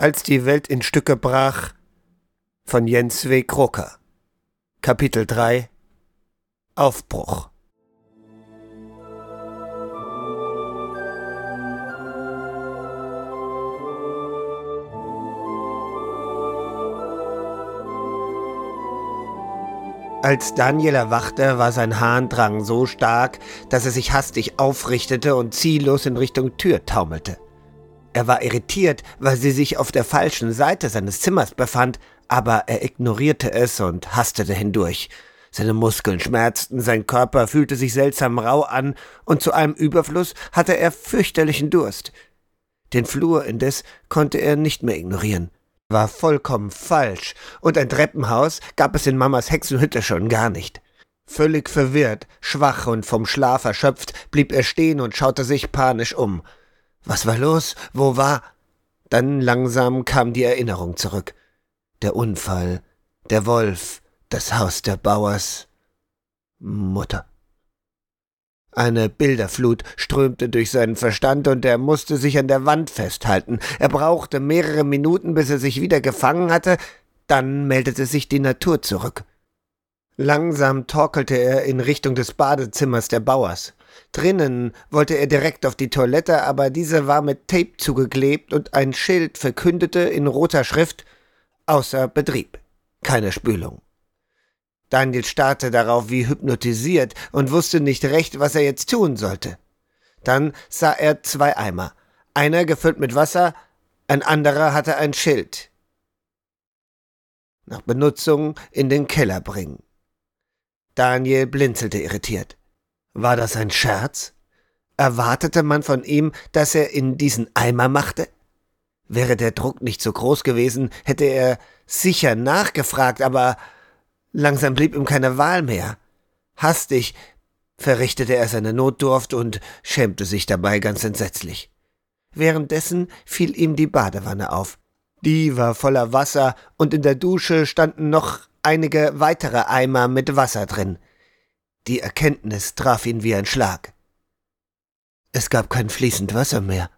Als die Welt in Stücke brach von Jens W. Kroker. Kapitel 3 Aufbruch Als Daniel erwachte, war sein Harndrang so stark, dass er sich hastig aufrichtete und ziellos in Richtung Tür taumelte. Er war irritiert, weil sie sich auf der falschen Seite seines Zimmers befand, aber er ignorierte es und hastete hindurch. Seine Muskeln schmerzten, sein Körper fühlte sich seltsam rau an, und zu allem Überfluss hatte er fürchterlichen Durst. Den Flur indes konnte er nicht mehr ignorieren. War vollkommen falsch, und ein Treppenhaus gab es in Mamas Hexenhütte schon gar nicht. Völlig verwirrt, schwach und vom Schlaf erschöpft, blieb er stehen und schaute sich panisch um. Was war los? Wo war? Dann langsam kam die Erinnerung zurück. Der Unfall, der Wolf, das Haus der Bauers, Mutter. Eine Bilderflut strömte durch seinen Verstand und er musste sich an der Wand festhalten. Er brauchte mehrere Minuten, bis er sich wieder gefangen hatte, dann meldete sich die Natur zurück. Langsam torkelte er in Richtung des Badezimmers der Bauers. Drinnen wollte er direkt auf die Toilette, aber diese war mit Tape zugeklebt und ein Schild verkündete in roter Schrift außer Betrieb. Keine Spülung. Daniel starrte darauf wie hypnotisiert und wusste nicht recht, was er jetzt tun sollte. Dann sah er zwei Eimer. Einer gefüllt mit Wasser, ein anderer hatte ein Schild. Nach Benutzung in den Keller bringen. Daniel blinzelte irritiert. War das ein Scherz? Erwartete man von ihm, dass er in diesen Eimer machte? Wäre der Druck nicht so groß gewesen, hätte er sicher nachgefragt, aber langsam blieb ihm keine Wahl mehr. Hastig verrichtete er seine Notdurft und schämte sich dabei ganz entsetzlich. Währenddessen fiel ihm die Badewanne auf. Die war voller Wasser und in der Dusche standen noch einige weitere Eimer mit Wasser drin. Die Erkenntnis traf ihn wie ein Schlag. Es gab kein fließend Wasser mehr.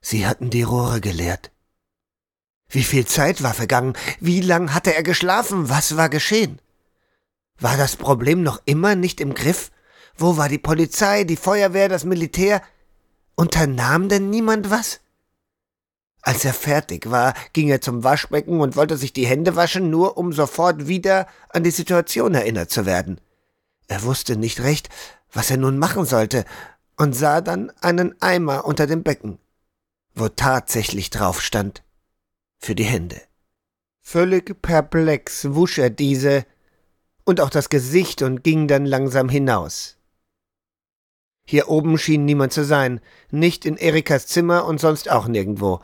Sie hatten die Rohre geleert. Wie viel Zeit war vergangen? Wie lang hatte er geschlafen? Was war geschehen? War das Problem noch immer nicht im Griff? Wo war die Polizei, die Feuerwehr, das Militär? Unternahm denn niemand was? Als er fertig war, ging er zum Waschbecken und wollte sich die Hände waschen, nur um sofort wieder an die Situation erinnert zu werden. Er wusste nicht recht, was er nun machen sollte, und sah dann einen Eimer unter dem Becken, wo tatsächlich drauf stand, für die Hände. Völlig perplex wusch er diese und auch das Gesicht und ging dann langsam hinaus. Hier oben schien niemand zu sein, nicht in Erikas Zimmer und sonst auch nirgendwo.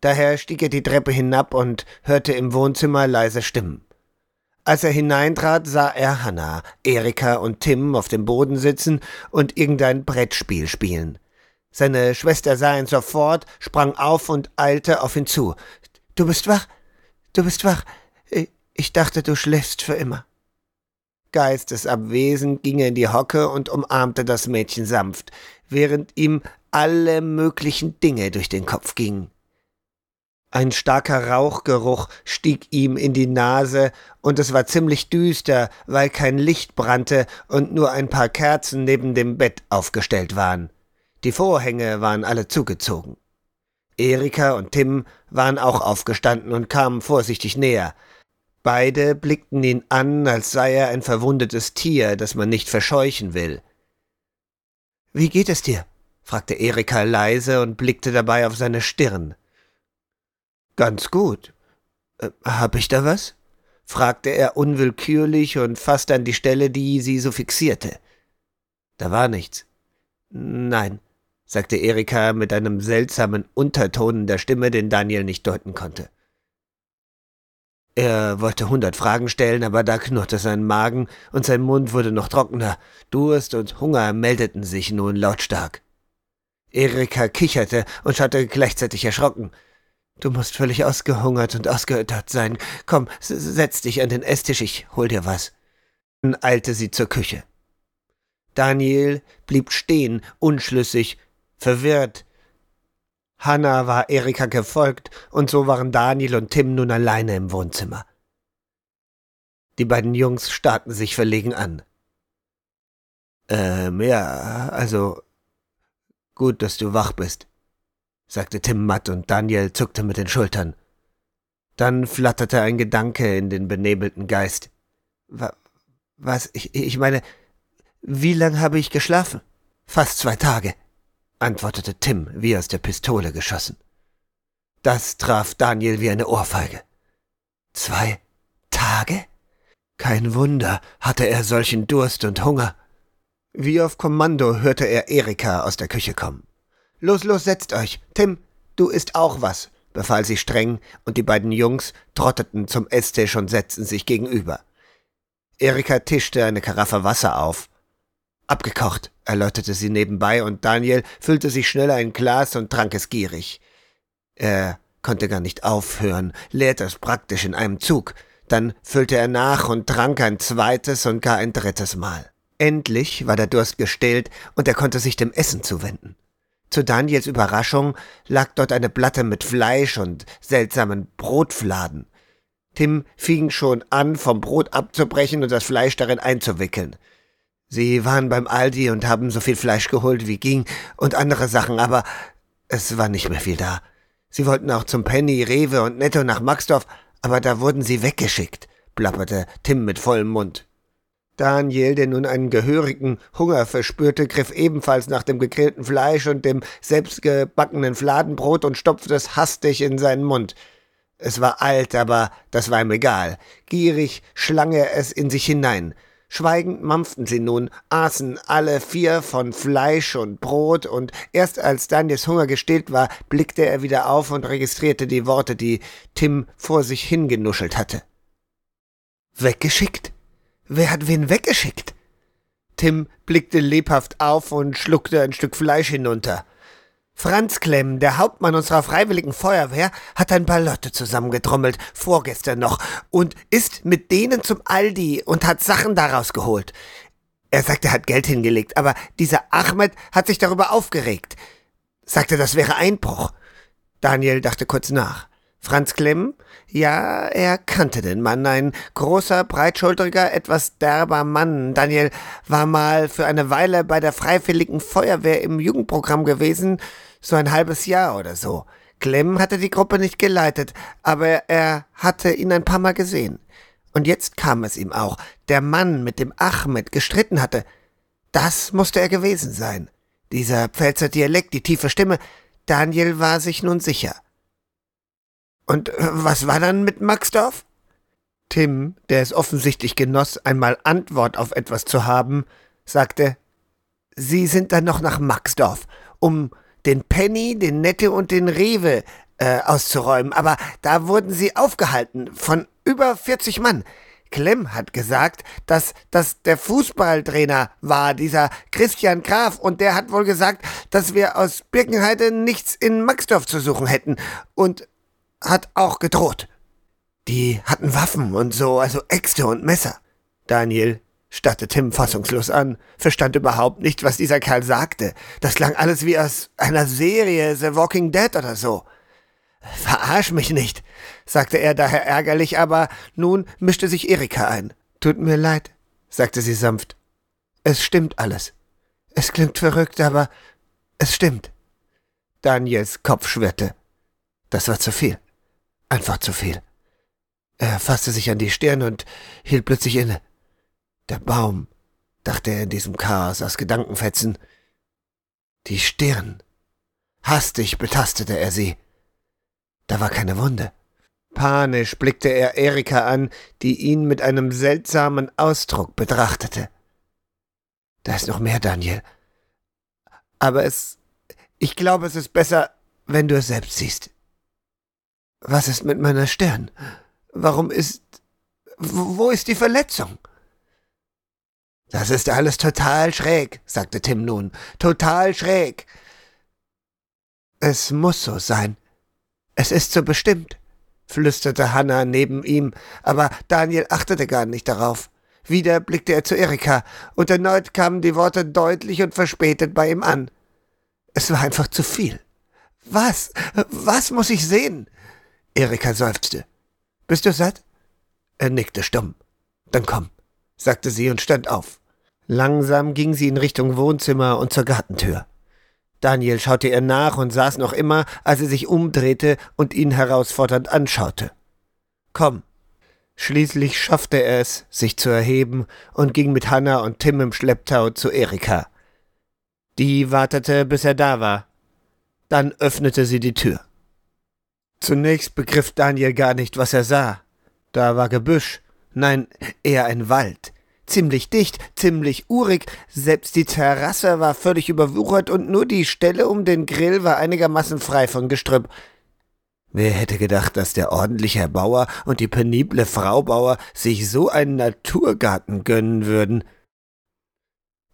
Daher stieg er die Treppe hinab und hörte im Wohnzimmer leise Stimmen. Als er hineintrat, sah er Hannah, Erika und Tim auf dem Boden sitzen und irgendein Brettspiel spielen. Seine Schwester sah ihn sofort, sprang auf und eilte auf ihn zu. Du bist wach? Du bist wach. Ich dachte, du schläfst für immer. Geistesabwesend ging er in die Hocke und umarmte das Mädchen sanft, während ihm alle möglichen Dinge durch den Kopf gingen. Ein starker Rauchgeruch stieg ihm in die Nase, und es war ziemlich düster, weil kein Licht brannte und nur ein paar Kerzen neben dem Bett aufgestellt waren. Die Vorhänge waren alle zugezogen. Erika und Tim waren auch aufgestanden und kamen vorsichtig näher. Beide blickten ihn an, als sei er ein verwundetes Tier, das man nicht verscheuchen will. Wie geht es dir? fragte Erika leise und blickte dabei auf seine Stirn. Ganz gut. Äh, hab ich da was? fragte er unwillkürlich und fasste an die Stelle, die sie so fixierte. Da war nichts. Nein, sagte Erika mit einem seltsamen Unterton in der Stimme, den Daniel nicht deuten konnte. Er wollte hundert Fragen stellen, aber da knurrte sein Magen und sein Mund wurde noch trockener. Durst und Hunger meldeten sich nun lautstark. Erika kicherte und schaute gleichzeitig erschrocken. Du musst völlig ausgehungert und ausgeöttert sein. Komm, setz dich an den Esstisch, ich hol dir was. Dann eilte sie zur Küche. Daniel blieb stehen, unschlüssig, verwirrt. Hannah war Erika gefolgt, und so waren Daniel und Tim nun alleine im Wohnzimmer. Die beiden Jungs starrten sich verlegen an. Ähm, ja, also gut, dass du wach bist, sagte Tim matt und Daniel zuckte mit den Schultern. Dann flatterte ein Gedanke in den benebelten Geist. Was, ich, ich meine, wie lang habe ich geschlafen? Fast zwei Tage, antwortete Tim wie aus der Pistole geschossen. Das traf Daniel wie eine Ohrfeige. Zwei Tage? Kein Wunder hatte er solchen Durst und Hunger. Wie auf Kommando hörte er Erika aus der Küche kommen. Los, los, setzt euch. Tim, du isst auch was, befahl sie streng, und die beiden Jungs trotteten zum Esstisch und setzten sich gegenüber. Erika tischte eine Karaffe Wasser auf. Abgekocht, erläuterte sie nebenbei, und Daniel füllte sich schnell ein Glas und trank es gierig. Er konnte gar nicht aufhören, leerte es praktisch in einem Zug. Dann füllte er nach und trank ein zweites und gar ein drittes Mal. Endlich war der Durst gestillt und er konnte sich dem Essen zuwenden. Zu Daniels Überraschung lag dort eine Platte mit Fleisch und seltsamen Brotfladen. Tim fing schon an, vom Brot abzubrechen und das Fleisch darin einzuwickeln. Sie waren beim Aldi und haben so viel Fleisch geholt, wie ging, und andere Sachen, aber es war nicht mehr viel da. Sie wollten auch zum Penny, Rewe und Netto nach Maxdorf, aber da wurden sie weggeschickt, plapperte Tim mit vollem Mund. Daniel, der nun einen gehörigen Hunger verspürte, griff ebenfalls nach dem gegrillten Fleisch und dem selbstgebackenen Fladenbrot und stopfte es hastig in seinen Mund. Es war alt, aber das war ihm egal. Gierig schlang er es in sich hinein. Schweigend mampften sie nun, aßen alle vier von Fleisch und Brot, und erst als Daniels Hunger gestillt war, blickte er wieder auf und registrierte die Worte, die Tim vor sich hingenuschelt hatte. Weggeschickt? Wer hat wen weggeschickt? Tim blickte lebhaft auf und schluckte ein Stück Fleisch hinunter. Franz Klemm, der Hauptmann unserer freiwilligen Feuerwehr, hat ein paar Leute zusammengetrommelt, vorgestern noch, und ist mit denen zum Aldi und hat Sachen daraus geholt. Er sagte, er hat Geld hingelegt, aber dieser Ahmed hat sich darüber aufgeregt. Sagte, das wäre Einbruch. Daniel dachte kurz nach. Franz Klemm? Ja, er kannte den Mann. Ein großer, breitschulteriger, etwas derber Mann. Daniel war mal für eine Weile bei der Freiwilligen Feuerwehr im Jugendprogramm gewesen, so ein halbes Jahr oder so. Klemm hatte die Gruppe nicht geleitet, aber er hatte ihn ein paar Mal gesehen. Und jetzt kam es ihm auch. Der Mann, mit dem Ahmed gestritten hatte. Das musste er gewesen sein. Dieser Pfälzer Dialekt, die tiefe Stimme. Daniel war sich nun sicher. Und äh, was war dann mit Maxdorf? Tim, der es offensichtlich genoss, einmal Antwort auf etwas zu haben, sagte, Sie sind dann noch nach Maxdorf, um den Penny, den Nette und den Rewe äh, auszuräumen, aber da wurden sie aufgehalten von über 40 Mann. Klemm hat gesagt, dass das der Fußballtrainer war, dieser Christian Graf, und der hat wohl gesagt, dass wir aus Birkenheide nichts in Maxdorf zu suchen hätten. Und hat auch gedroht. Die hatten Waffen und so, also Äxte und Messer. Daniel starrte Tim fassungslos an, verstand überhaupt nicht, was dieser Kerl sagte. Das klang alles wie aus einer Serie The Walking Dead oder so. Verarsch mich nicht, sagte er daher ärgerlich, aber nun mischte sich Erika ein. Tut mir leid, sagte sie sanft. Es stimmt alles. Es klingt verrückt, aber es stimmt. Daniels Kopf schwirrte. Das war zu viel. Einfach zu viel. Er fasste sich an die Stirn und hielt plötzlich inne. Der Baum, dachte er in diesem Chaos aus Gedankenfetzen. Die Stirn. Hastig betastete er sie. Da war keine Wunde. Panisch blickte er Erika an, die ihn mit einem seltsamen Ausdruck betrachtete. Da ist noch mehr, Daniel. Aber es. Ich glaube, es ist besser, wenn du es selbst siehst. Was ist mit meiner Stirn? Warum ist. Wo ist die Verletzung? Das ist alles total schräg, sagte Tim nun. Total schräg. Es muss so sein. Es ist so bestimmt, flüsterte Hannah neben ihm, aber Daniel achtete gar nicht darauf. Wieder blickte er zu Erika, und erneut kamen die Worte deutlich und verspätet bei ihm an. Es war einfach zu viel. Was? Was muss ich sehen? Erika seufzte. Bist du satt? Er nickte stumm. Dann komm, sagte sie und stand auf. Langsam ging sie in Richtung Wohnzimmer und zur Gartentür. Daniel schaute ihr nach und saß noch immer, als sie sich umdrehte und ihn herausfordernd anschaute. Komm. Schließlich schaffte er es, sich zu erheben und ging mit Hannah und Tim im Schlepptau zu Erika. Die wartete, bis er da war. Dann öffnete sie die Tür. Zunächst begriff Daniel gar nicht, was er sah. Da war Gebüsch, nein, eher ein Wald. Ziemlich dicht, ziemlich urig, selbst die Terrasse war völlig überwuchert und nur die Stelle um den Grill war einigermaßen frei von Gestrüpp. Wer hätte gedacht, dass der ordentliche Bauer und die penible Frau Bauer sich so einen Naturgarten gönnen würden?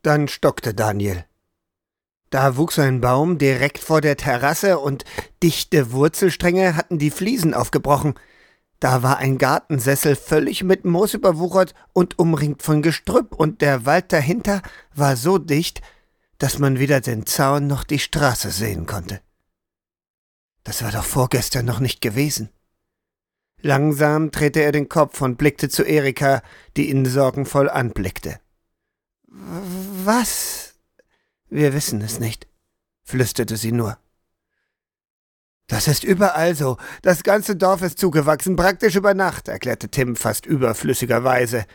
Dann stockte Daniel. Da wuchs ein Baum direkt vor der Terrasse und dichte Wurzelstränge hatten die Fliesen aufgebrochen. Da war ein Gartensessel völlig mit Moos überwuchert und umringt von Gestrüpp, und der Wald dahinter war so dicht, dass man weder den Zaun noch die Straße sehen konnte. Das war doch vorgestern noch nicht gewesen. Langsam drehte er den Kopf und blickte zu Erika, die ihn sorgenvoll anblickte. Was? Wir wissen es nicht, flüsterte sie nur. Das ist überall so. Das ganze Dorf ist zugewachsen, praktisch über Nacht, erklärte Tim fast überflüssigerweise.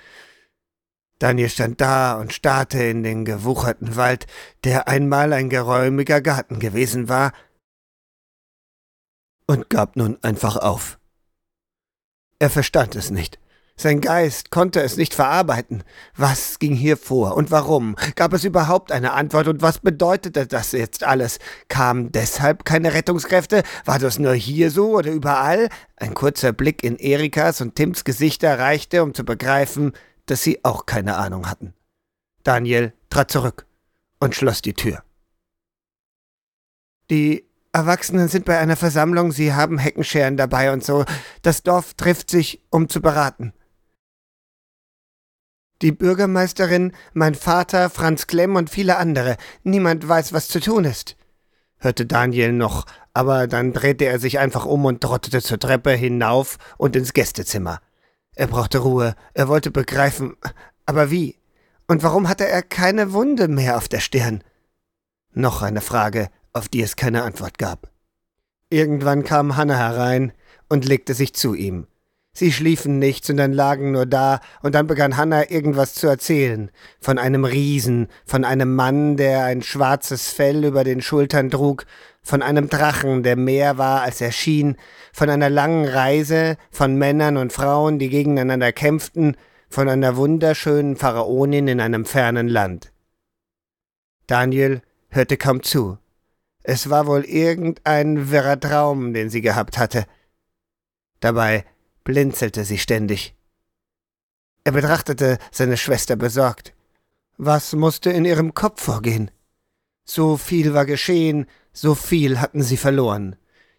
Daniel stand da und starrte in den gewucherten Wald, der einmal ein geräumiger Garten gewesen war, und gab nun einfach auf. Er verstand es nicht. Sein Geist konnte es nicht verarbeiten. Was ging hier vor und warum? Gab es überhaupt eine Antwort und was bedeutete das jetzt alles? Kamen deshalb keine Rettungskräfte? War das nur hier so oder überall? Ein kurzer Blick in Erikas und Tims Gesichter reichte, um zu begreifen, dass sie auch keine Ahnung hatten. Daniel trat zurück und schloss die Tür. Die Erwachsenen sind bei einer Versammlung, sie haben Heckenscheren dabei und so. Das Dorf trifft sich, um zu beraten die Bürgermeisterin, mein Vater, Franz Klemm und viele andere. Niemand weiß, was zu tun ist. hörte Daniel noch, aber dann drehte er sich einfach um und trottete zur Treppe hinauf und ins Gästezimmer. Er brauchte Ruhe, er wollte begreifen, aber wie? Und warum hatte er keine Wunde mehr auf der Stirn? Noch eine Frage, auf die es keine Antwort gab. Irgendwann kam Hanna herein und legte sich zu ihm. Sie schliefen nicht, sondern lagen nur da, und dann begann Hanna irgendwas zu erzählen. Von einem Riesen, von einem Mann, der ein schwarzes Fell über den Schultern trug, von einem Drachen, der mehr war, als er schien, von einer langen Reise, von Männern und Frauen, die gegeneinander kämpften, von einer wunderschönen Pharaonin in einem fernen Land. Daniel hörte kaum zu. Es war wohl irgendein wirrer Traum, den sie gehabt hatte. Dabei blinzelte sie ständig. Er betrachtete seine Schwester besorgt. Was musste in ihrem Kopf vorgehen? So viel war geschehen, so viel hatten sie verloren.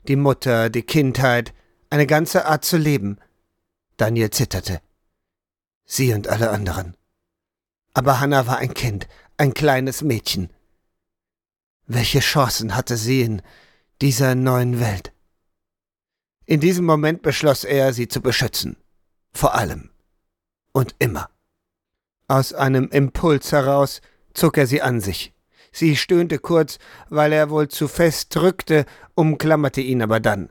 Die Mutter, die Kindheit, eine ganze Art zu leben. Daniel zitterte. Sie und alle anderen. Aber Hannah war ein Kind, ein kleines Mädchen. Welche Chancen hatte sie in dieser neuen Welt? In diesem Moment beschloss er, sie zu beschützen. Vor allem. Und immer. Aus einem Impuls heraus zog er sie an sich. Sie stöhnte kurz, weil er wohl zu fest drückte, umklammerte ihn aber dann.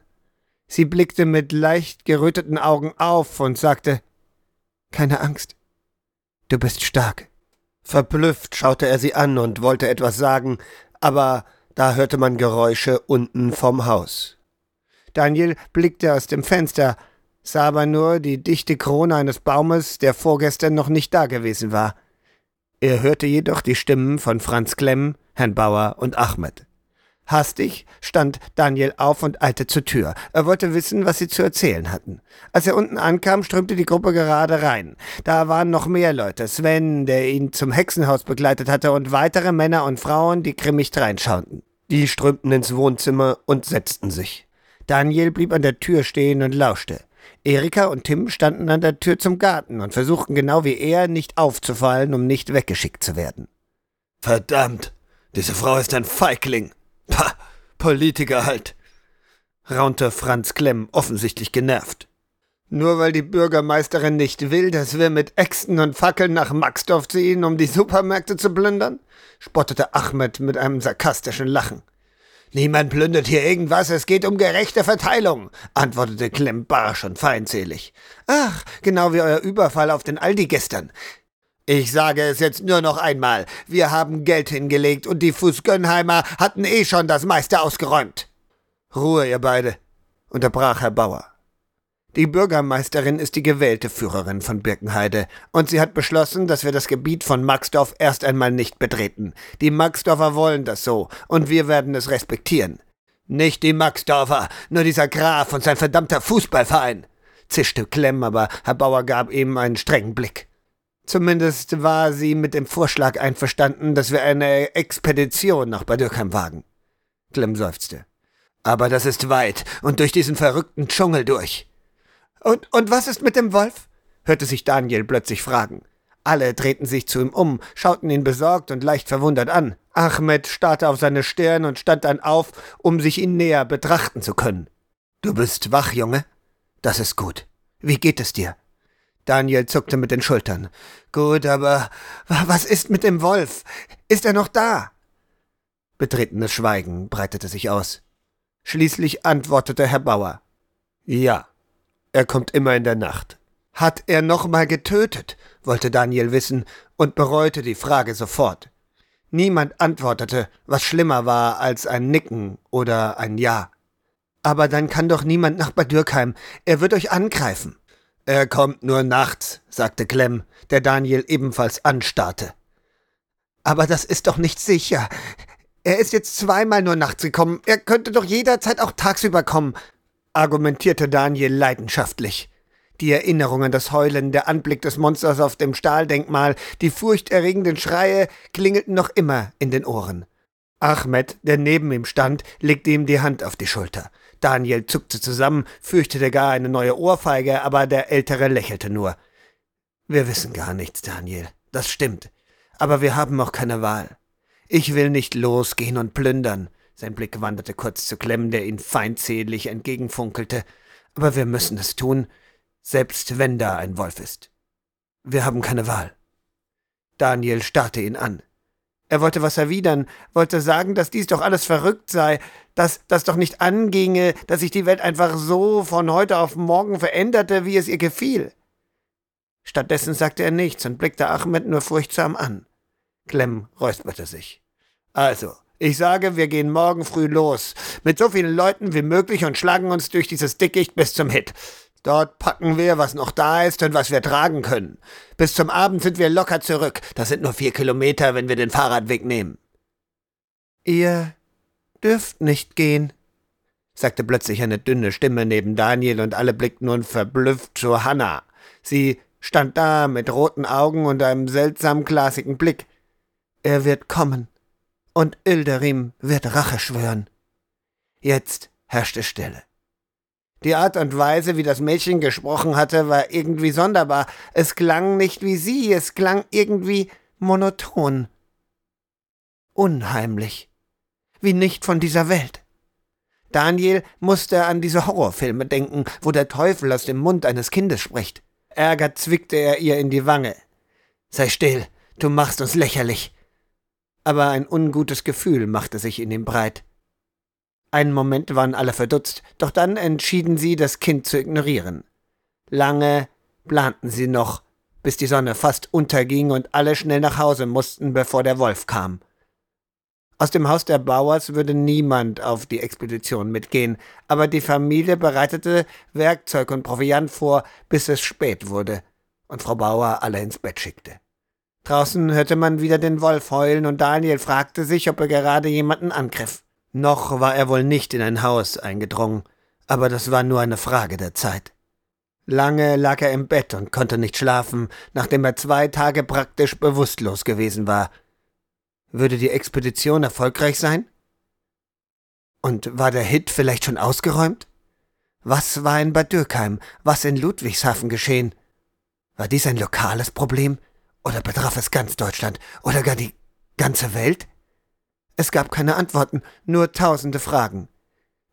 Sie blickte mit leicht geröteten Augen auf und sagte Keine Angst. Du bist stark. Verblüfft schaute er sie an und wollte etwas sagen, aber da hörte man Geräusche unten vom Haus. Daniel blickte aus dem Fenster, sah aber nur die dichte Krone eines Baumes, der vorgestern noch nicht da gewesen war. Er hörte jedoch die Stimmen von Franz Klemm, Herrn Bauer und Ahmed. Hastig stand Daniel auf und eilte zur Tür. Er wollte wissen, was sie zu erzählen hatten. Als er unten ankam, strömte die Gruppe gerade rein. Da waren noch mehr Leute. Sven, der ihn zum Hexenhaus begleitet hatte, und weitere Männer und Frauen, die grimmig dreinschauten. Die strömten ins Wohnzimmer und setzten sich. Daniel blieb an der Tür stehen und lauschte. Erika und Tim standen an der Tür zum Garten und versuchten genau wie er nicht aufzufallen, um nicht weggeschickt zu werden. Verdammt, diese Frau ist ein Feigling. Pah, Politiker halt, raunte Franz Klemm offensichtlich genervt. Nur weil die Bürgermeisterin nicht will, dass wir mit Äxten und Fackeln nach Maxdorf ziehen, um die Supermärkte zu plündern? spottete Ahmed mit einem sarkastischen Lachen. Niemand plündert hier irgendwas, es geht um gerechte Verteilung, antwortete Clem barsch und feindselig. Ach, genau wie euer Überfall auf den Aldi gestern. Ich sage es jetzt nur noch einmal. Wir haben Geld hingelegt und die Fußgönnheimer hatten eh schon das meiste ausgeräumt. Ruhe, ihr beide, unterbrach Herr Bauer. Die Bürgermeisterin ist die gewählte Führerin von Birkenheide und sie hat beschlossen, dass wir das Gebiet von Maxdorf erst einmal nicht betreten. Die Maxdorfer wollen das so und wir werden es respektieren. Nicht die Maxdorfer, nur dieser Graf und sein verdammter Fußballverein, zischte Klemm, aber Herr Bauer gab ihm einen strengen Blick. Zumindest war sie mit dem Vorschlag einverstanden, dass wir eine Expedition nach Bad Dürkheim wagen. Klemm seufzte. Aber das ist weit und durch diesen verrückten Dschungel durch. Und, und was ist mit dem Wolf? hörte sich Daniel plötzlich fragen. Alle drehten sich zu ihm um, schauten ihn besorgt und leicht verwundert an. Ahmed starrte auf seine Stirn und stand dann auf, um sich ihn näher betrachten zu können. Du bist wach, Junge? Das ist gut. Wie geht es dir? Daniel zuckte mit den Schultern. Gut, aber was ist mit dem Wolf? Ist er noch da? Betretenes Schweigen breitete sich aus. Schließlich antwortete Herr Bauer. Ja. Er kommt immer in der Nacht. Hat er nochmal getötet? wollte Daniel wissen und bereute die Frage sofort. Niemand antwortete, was schlimmer war als ein Nicken oder ein Ja. Aber dann kann doch niemand nach Bad Dürkheim. Er wird euch angreifen. Er kommt nur nachts, sagte Clem, der Daniel ebenfalls anstarrte. Aber das ist doch nicht sicher. Er ist jetzt zweimal nur nachts gekommen. Er könnte doch jederzeit auch tagsüber kommen argumentierte Daniel leidenschaftlich. Die Erinnerung an das Heulen, der Anblick des Monsters auf dem Stahldenkmal, die furchterregenden Schreie klingelten noch immer in den Ohren. Ahmed, der neben ihm stand, legte ihm die Hand auf die Schulter. Daniel zuckte zusammen, fürchtete gar eine neue Ohrfeige, aber der Ältere lächelte nur. Wir wissen gar nichts, Daniel. Das stimmt. Aber wir haben auch keine Wahl. Ich will nicht losgehen und plündern. Sein Blick wanderte kurz zu Clem, der ihn feindselig entgegenfunkelte. Aber wir müssen es tun, selbst wenn da ein Wolf ist. Wir haben keine Wahl. Daniel starrte ihn an. Er wollte was erwidern, wollte sagen, dass dies doch alles verrückt sei, dass das doch nicht anginge, dass sich die Welt einfach so von heute auf morgen veränderte, wie es ihr gefiel. Stattdessen sagte er nichts und blickte Ahmed nur furchtsam an. Clem räusperte sich. Also, ich sage, wir gehen morgen früh los. Mit so vielen Leuten wie möglich und schlagen uns durch dieses Dickicht bis zum Hit. Dort packen wir, was noch da ist und was wir tragen können. Bis zum Abend sind wir locker zurück. Das sind nur vier Kilometer, wenn wir den Fahrradweg nehmen. Ihr dürft nicht gehen, sagte plötzlich eine dünne Stimme neben Daniel und alle blickten nun verblüfft zu Hannah. Sie stand da mit roten Augen und einem seltsam glasigen Blick. Er wird kommen und Ilderim wird Rache schwören. Jetzt herrschte Stille. Die Art und Weise, wie das Mädchen gesprochen hatte, war irgendwie sonderbar. Es klang nicht wie sie, es klang irgendwie monoton. Unheimlich. Wie nicht von dieser Welt. Daniel musste an diese Horrorfilme denken, wo der Teufel aus dem Mund eines Kindes spricht. Ärger zwickte er ihr in die Wange. Sei still, du machst uns lächerlich aber ein ungutes Gefühl machte sich in ihm breit. Einen Moment waren alle verdutzt, doch dann entschieden sie, das Kind zu ignorieren. Lange planten sie noch, bis die Sonne fast unterging und alle schnell nach Hause mussten, bevor der Wolf kam. Aus dem Haus der Bauers würde niemand auf die Expedition mitgehen, aber die Familie bereitete Werkzeug und Proviant vor, bis es spät wurde und Frau Bauer alle ins Bett schickte. Draußen hörte man wieder den Wolf heulen und Daniel fragte sich, ob er gerade jemanden angriff. Noch war er wohl nicht in ein Haus eingedrungen, aber das war nur eine Frage der Zeit. Lange lag er im Bett und konnte nicht schlafen, nachdem er zwei Tage praktisch bewusstlos gewesen war. Würde die Expedition erfolgreich sein? Und war der Hit vielleicht schon ausgeräumt? Was war in Bad Dürkheim? Was in Ludwigshafen geschehen? War dies ein lokales Problem? Oder betraf es ganz Deutschland oder gar die ganze Welt? Es gab keine Antworten, nur tausende Fragen.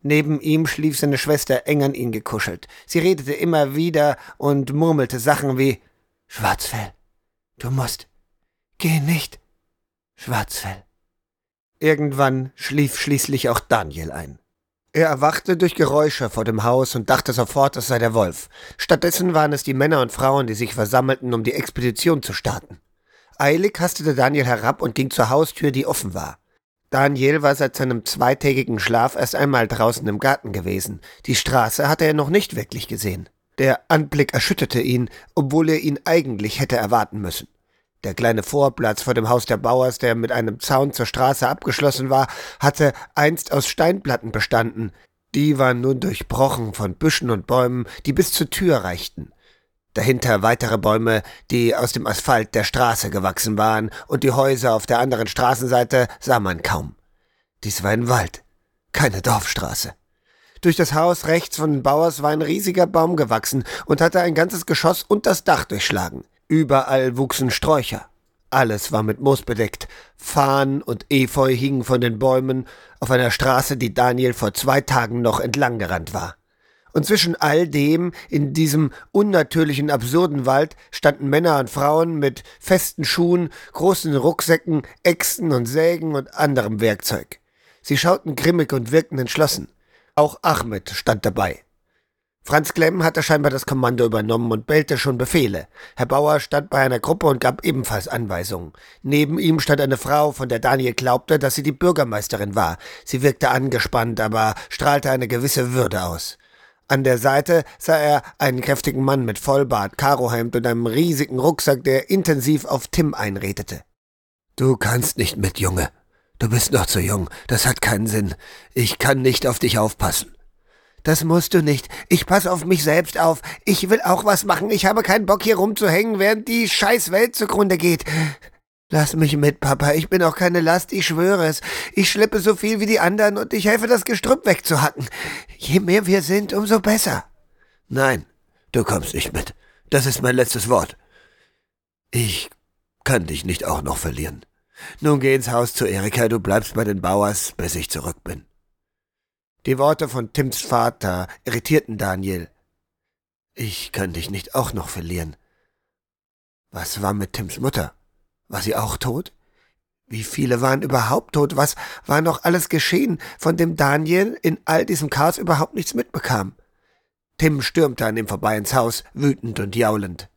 Neben ihm schlief seine Schwester eng an ihn gekuschelt. Sie redete immer wieder und murmelte Sachen wie Schwarzfell, du musst. Geh nicht. Schwarzfell. Irgendwann schlief schließlich auch Daniel ein. Er erwachte durch Geräusche vor dem Haus und dachte sofort, es sei der Wolf. Stattdessen waren es die Männer und Frauen, die sich versammelten, um die Expedition zu starten. Eilig hastete Daniel herab und ging zur Haustür, die offen war. Daniel war seit seinem zweitägigen Schlaf erst einmal draußen im Garten gewesen. Die Straße hatte er noch nicht wirklich gesehen. Der Anblick erschütterte ihn, obwohl er ihn eigentlich hätte erwarten müssen. Der kleine Vorplatz vor dem Haus der Bauers, der mit einem Zaun zur Straße abgeschlossen war, hatte einst aus Steinplatten bestanden. Die waren nun durchbrochen von Büschen und Bäumen, die bis zur Tür reichten. Dahinter weitere Bäume, die aus dem Asphalt der Straße gewachsen waren, und die Häuser auf der anderen Straßenseite sah man kaum. Dies war ein Wald, keine Dorfstraße. Durch das Haus rechts von den Bauers war ein riesiger Baum gewachsen und hatte ein ganzes Geschoss und das Dach durchschlagen. Überall wuchsen Sträucher. Alles war mit Moos bedeckt. Fahnen und Efeu hingen von den Bäumen auf einer Straße, die Daniel vor zwei Tagen noch entlang gerannt war. Und zwischen all dem, in diesem unnatürlichen, absurden Wald, standen Männer und Frauen mit festen Schuhen, großen Rucksäcken, Äxten und Sägen und anderem Werkzeug. Sie schauten grimmig und wirkten entschlossen. Auch Ahmed stand dabei. Franz Klemm hatte scheinbar das Kommando übernommen und bellte schon Befehle. Herr Bauer stand bei einer Gruppe und gab ebenfalls Anweisungen. Neben ihm stand eine Frau, von der Daniel glaubte, dass sie die Bürgermeisterin war. Sie wirkte angespannt, aber strahlte eine gewisse Würde aus. An der Seite sah er einen kräftigen Mann mit Vollbart, Karohemd und einem riesigen Rucksack, der intensiv auf Tim einredete. Du kannst nicht mit, Junge. Du bist noch zu jung. Das hat keinen Sinn. Ich kann nicht auf dich aufpassen. Das musst du nicht. Ich pass auf mich selbst auf. Ich will auch was machen. Ich habe keinen Bock hier rumzuhängen, während die scheiß Welt zugrunde geht. Lass mich mit, Papa. Ich bin auch keine Last, ich schwöre es. Ich schleppe so viel wie die anderen und ich helfe, das Gestrüpp wegzuhacken. Je mehr wir sind, umso besser. Nein, du kommst nicht mit. Das ist mein letztes Wort. Ich kann dich nicht auch noch verlieren. Nun geh ins Haus zu Erika, du bleibst bei den Bauers, bis ich zurück bin. Die Worte von Tims Vater irritierten Daniel. Ich kann dich nicht auch noch verlieren. Was war mit Tims Mutter? War sie auch tot? Wie viele waren überhaupt tot? Was war noch alles geschehen, von dem Daniel in all diesem Chaos überhaupt nichts mitbekam? Tim stürmte an ihm vorbei ins Haus, wütend und jaulend.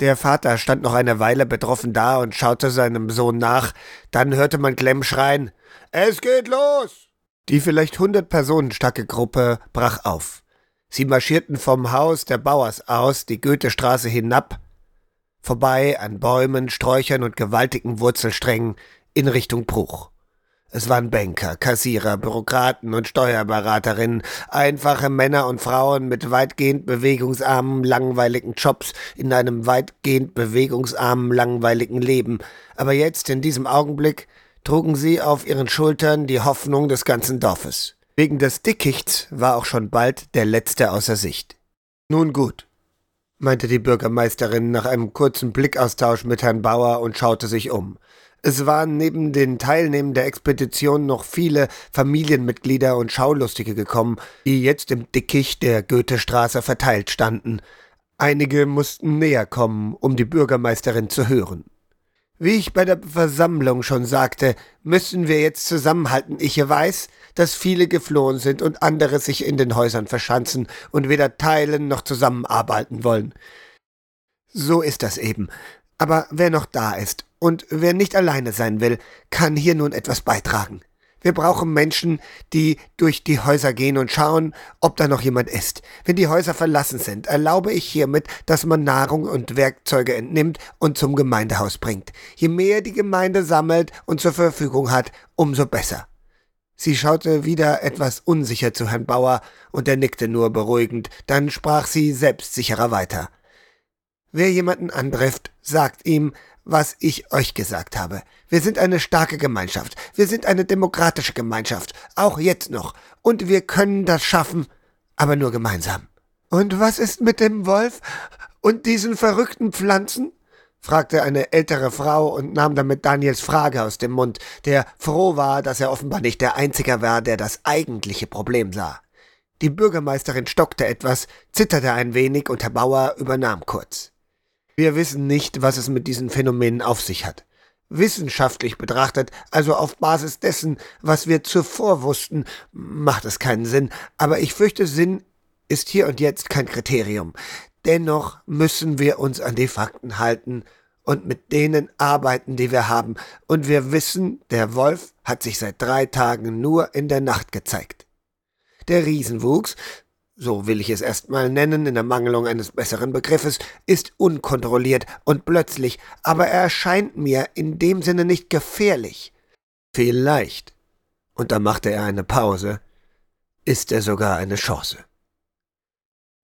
Der Vater stand noch eine Weile betroffen da und schaute seinem Sohn nach. Dann hörte man Clem schreien. Es geht los! Die vielleicht hundert Personen starke Gruppe brach auf. Sie marschierten vom Haus der Bauers aus die Goethestraße hinab vorbei an Bäumen, Sträuchern und gewaltigen Wurzelsträngen in Richtung Bruch. Es waren Banker, Kassierer, Bürokraten und Steuerberaterinnen, einfache Männer und Frauen mit weitgehend bewegungsarmen, langweiligen Jobs in einem weitgehend bewegungsarmen, langweiligen Leben. Aber jetzt, in diesem Augenblick, trugen sie auf ihren Schultern die Hoffnung des ganzen Dorfes. Wegen des Dickichts war auch schon bald der Letzte außer Sicht. Nun gut, meinte die Bürgermeisterin nach einem kurzen Blickaustausch mit Herrn Bauer und schaute sich um. Es waren neben den Teilnehmern der Expedition noch viele Familienmitglieder und Schaulustige gekommen, die jetzt im Dickicht der Goethestraße verteilt standen. Einige mussten näher kommen, um die Bürgermeisterin zu hören. Wie ich bei der Versammlung schon sagte, müssen wir jetzt zusammenhalten. Ich weiß, dass viele geflohen sind und andere sich in den Häusern verschanzen und weder teilen noch zusammenarbeiten wollen. So ist das eben. Aber wer noch da ist und wer nicht alleine sein will, kann hier nun etwas beitragen. Wir brauchen Menschen, die durch die Häuser gehen und schauen, ob da noch jemand ist. Wenn die Häuser verlassen sind, erlaube ich hiermit, dass man Nahrung und Werkzeuge entnimmt und zum Gemeindehaus bringt. Je mehr die Gemeinde sammelt und zur Verfügung hat, umso besser. Sie schaute wieder etwas unsicher zu Herrn Bauer, und er nickte nur beruhigend, dann sprach sie selbstsicherer weiter. Wer jemanden antrifft, sagt ihm, was ich euch gesagt habe. Wir sind eine starke Gemeinschaft. Wir sind eine demokratische Gemeinschaft. Auch jetzt noch. Und wir können das schaffen. Aber nur gemeinsam. Und was ist mit dem Wolf und diesen verrückten Pflanzen? fragte eine ältere Frau und nahm damit Daniels Frage aus dem Mund, der froh war, dass er offenbar nicht der Einzige war, der das eigentliche Problem sah. Die Bürgermeisterin stockte etwas, zitterte ein wenig und Herr Bauer übernahm kurz. Wir wissen nicht, was es mit diesen Phänomenen auf sich hat. Wissenschaftlich betrachtet, also auf Basis dessen, was wir zuvor wussten, macht es keinen Sinn, aber ich fürchte, Sinn ist hier und jetzt kein Kriterium. Dennoch müssen wir uns an die Fakten halten und mit denen arbeiten, die wir haben, und wir wissen, der Wolf hat sich seit drei Tagen nur in der Nacht gezeigt. Der Riesenwuchs, so will ich es erstmal nennen, in der Mangelung eines besseren Begriffes, ist unkontrolliert und plötzlich, aber er erscheint mir in dem Sinne nicht gefährlich. Vielleicht, und da machte er eine Pause, ist er sogar eine Chance.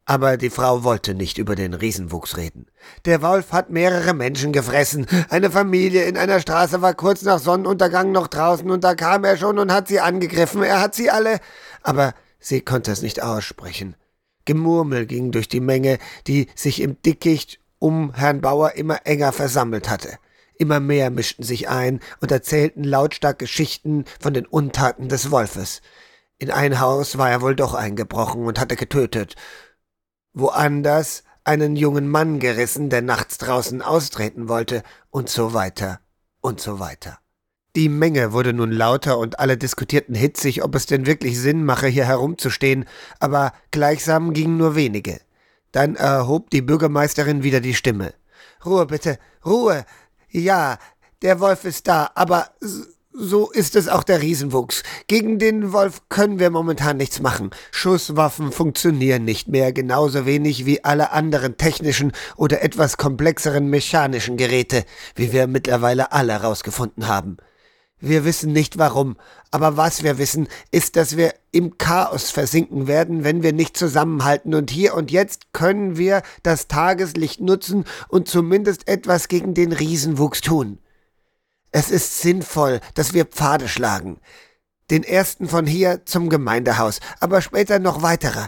Aber die Frau wollte nicht über den Riesenwuchs reden. Der Wolf hat mehrere Menschen gefressen. Eine Familie in einer Straße war kurz nach Sonnenuntergang noch draußen und da kam er schon und hat sie angegriffen. Er hat sie alle. Aber sie konnte es nicht aussprechen. Gemurmel ging durch die Menge, die sich im Dickicht um Herrn Bauer immer enger versammelt hatte. Immer mehr mischten sich ein und erzählten lautstark Geschichten von den Untaten des Wolfes. In ein Haus war er wohl doch eingebrochen und hatte getötet woanders einen jungen Mann gerissen, der nachts draußen austreten wollte, und so weiter und so weiter. Die Menge wurde nun lauter und alle diskutierten hitzig, ob es denn wirklich Sinn mache, hier herumzustehen, aber gleichsam gingen nur wenige. Dann erhob die Bürgermeisterin wieder die Stimme. Ruhe bitte, Ruhe. Ja, der Wolf ist da, aber so ist es auch der Riesenwuchs. Gegen den Wolf können wir momentan nichts machen. Schusswaffen funktionieren nicht mehr, genauso wenig wie alle anderen technischen oder etwas komplexeren mechanischen Geräte, wie wir mittlerweile alle herausgefunden haben. Wir wissen nicht warum, aber was wir wissen, ist, dass wir im Chaos versinken werden, wenn wir nicht zusammenhalten, und hier und jetzt können wir das Tageslicht nutzen und zumindest etwas gegen den Riesenwuchs tun. Es ist sinnvoll, dass wir Pfade schlagen. Den ersten von hier zum Gemeindehaus, aber später noch weitere.